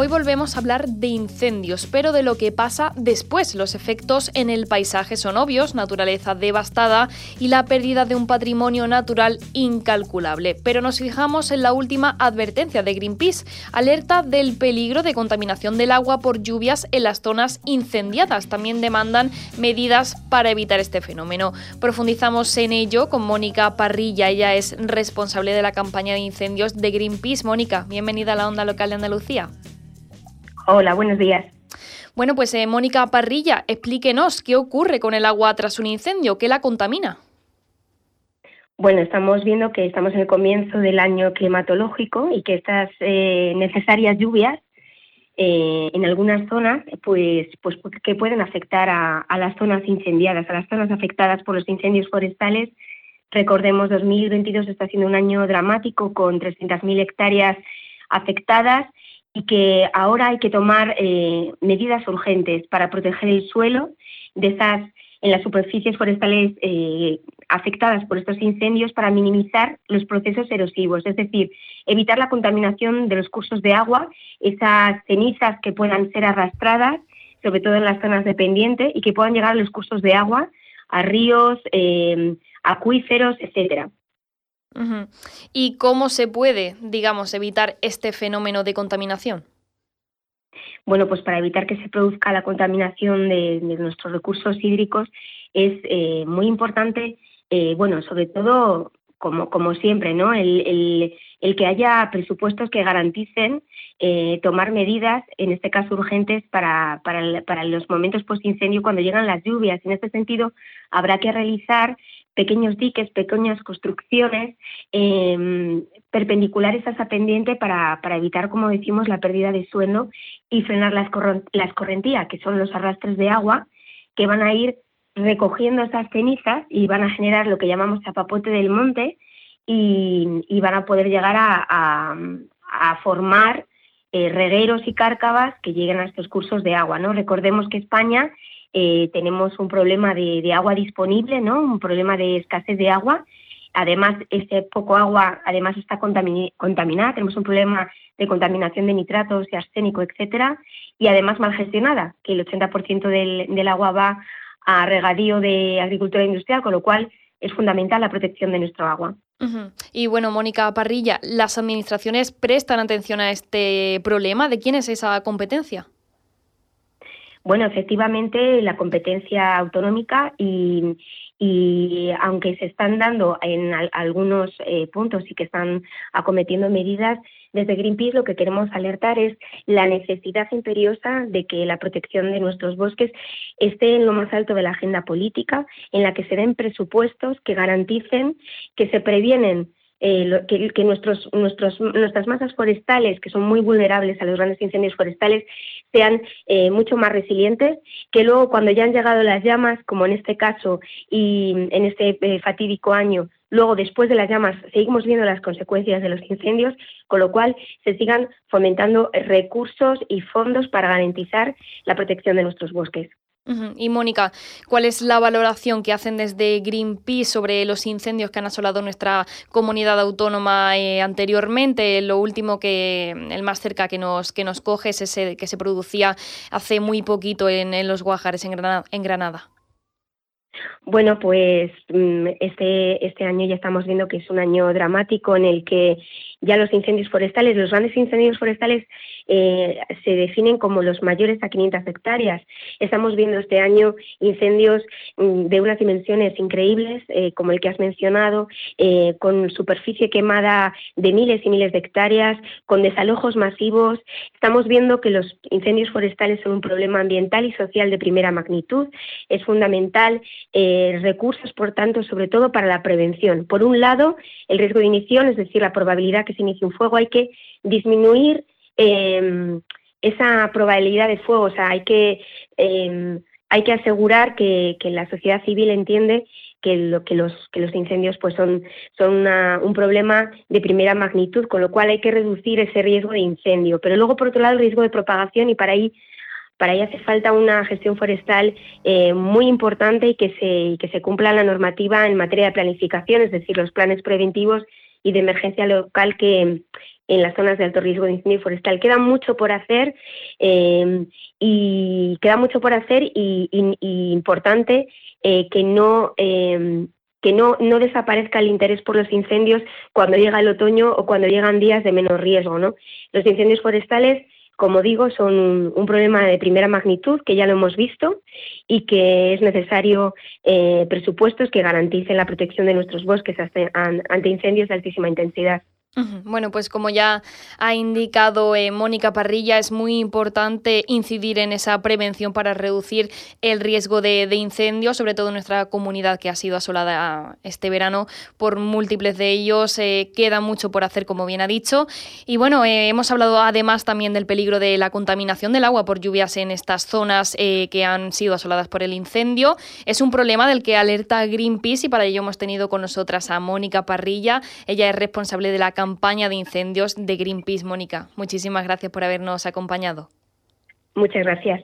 Hoy volvemos a hablar de incendios, pero de lo que pasa después. Los efectos en el paisaje son obvios, naturaleza devastada y la pérdida de un patrimonio natural incalculable. Pero nos fijamos en la última advertencia de Greenpeace, alerta del peligro de contaminación del agua por lluvias en las zonas incendiadas. También demandan medidas para evitar este fenómeno. Profundizamos en ello con Mónica Parrilla, ella es responsable de la campaña de incendios de Greenpeace. Mónica, bienvenida a la onda local de Andalucía. Hola, buenos días. Bueno, pues eh, Mónica Parrilla, explíquenos qué ocurre con el agua tras un incendio, qué la contamina. Bueno, estamos viendo que estamos en el comienzo del año climatológico y que estas eh, necesarias lluvias eh, en algunas zonas, pues, pues que pueden afectar a, a, las zonas incendiadas, a las zonas afectadas por los incendios forestales. Recordemos, 2022 está siendo un año dramático con 300.000 hectáreas afectadas y que ahora hay que tomar eh, medidas urgentes para proteger el suelo de esas en las superficies forestales eh, afectadas por estos incendios para minimizar los procesos erosivos, es decir, evitar la contaminación de los cursos de agua, esas cenizas que puedan ser arrastradas, sobre todo en las zonas de pendiente, y que puedan llegar a los cursos de agua, a ríos, eh, acuíferos, etcétera. ¿Y cómo se puede, digamos, evitar este fenómeno de contaminación? Bueno, pues para evitar que se produzca la contaminación de, nuestros recursos hídricos es eh, muy importante, eh, bueno, sobre todo, como, como siempre, ¿no? El, que haya presupuestos que garanticen eh, tomar medidas, en este caso urgentes, para, para, para los momentos post-incendio cuando llegan las lluvias. En este sentido, habrá que realizar pequeños diques, pequeñas construcciones em, perpendiculares a esa pendiente para, para, evitar, como decimos, la pérdida de suelo y frenar las, las correntías, que son los arrastres de agua que van a ir recogiendo esas cenizas y van a generar lo que llamamos chapapote del monte y, van a poder llegar a, formar eh, regueros y cárcavas que lleguen a estos cursos de agua. ¿no? Recordemos que España eh, tenemos un problema de, agua disponible, ¿no? Un problema de escasez de agua. Además, ese poco agua además está contaminada, tenemos un problema de contaminación de nitratos y arsénico, etcétera, y además mal gestionada, que el 80% del, del agua va a regadío de agricultura industrial, con lo cual es fundamental la protección de nuestro agua. Y bueno, Mónica Parrilla, ¿las administraciones prestan atención a este problema? ¿De quién es esa competencia? Bueno, efectivamente, la competencia autonómica y, y aunque se están dando en algunos eh, puntos y que están acometiendo medidas, desde Greenpeace lo que queremos alertar es la necesidad imperiosa de que la protección de nuestros bosques esté en lo más alto de la agenda política, en la que se den presupuestos que garanticen que se previenen eh, que, nuestros, nuestros, nuestras masas forestales, que son muy vulnerables a los grandes incendios forestales, sean eh, mucho más resilientes, que luego cuando ya han llegado las llamas, como en este caso y en este eh, fatídico año, luego después de las llamas seguimos viendo las consecuencias de los incendios, con lo cual se sigan fomentando recursos y fondos para garantizar la protección de nuestros bosques. Y Mónica, ¿cuál es la valoración que hacen desde Greenpeace sobre los incendios que han asolado nuestra comunidad autónoma eh, anteriormente? Lo último que, el más cerca que nos, que nos coge es ese que se producía hace muy poquito en, en los Guajares, en Granada. En Granada. Bueno, pues mm, este, este año ya estamos viendo que es un año dramático en el que ya los incendios forestales, los grandes incendios forestales eh, se definen como los mayores a 500 hectáreas. Estamos viendo este año incendios mm, de unas dimensiones increíbles, eh, como el que has mencionado, eh, con superficie quemada de miles y miles de hectáreas, con desalojos masivos. Estamos viendo que los incendios forestales son un problema ambiental y social de primera magnitud. Es fundamental recursos, por tanto, sobre todo para la prevención. Por un lado, el riesgo de inicio, es decir, la probabilidad que se inicie un fuego, hay que disminuir em, esa probabilidad de fuego, o sea, hay que, em, hay que asegurar que, la sociedad civil entiende que, lo, que, los, incendios pues son, son un problema de primera magnitud, con lo cual hay que reducir ese riesgo de incendio. Pero luego, por otro lado, el riesgo de propagación y para ahí para ahí hace falta una gestión forestal eh, muy importante y que, se, que se cumpla la normativa en materia de planificación, es decir, los planes preventivos y de emergencia local que en las zonas de alto riesgo de incendio forestal. Queda mucho por hacer eh, y queda mucho por hacer y, importante eh, que no que no, no desaparezca el interés por los incendios cuando llega el otoño o cuando llegan días de menos riesgo. ¿no? Los incendios forestales como digo, son un problema de primera magnitud que ya lo hemos visto y que es necesario eh, presupuestos que garanticen la protección de nuestros bosques ante incendios de altísima intensidad. Bueno, pues como ya ha indicado eh, Mónica Parrilla, es muy importante incidir en esa prevención para reducir el riesgo de, incendios, sobre todo en nuestra comunidad que ha sido asolada este verano por múltiples de ellos. Eh, queda mucho por hacer, como bien ha dicho. Y bueno, eh, hemos hablado además también del peligro de la contaminación del agua por lluvias en estas zonas que han sido asoladas por el incendio. Es un problema del que alerta Greenpeace y para ello hemos tenido con nosotras a Mónica Parrilla. Ella es responsable de la campaña de incendios de Greenpeace, Mónica. Muchísimas gracias por habernos acompañado. Muchas gracias.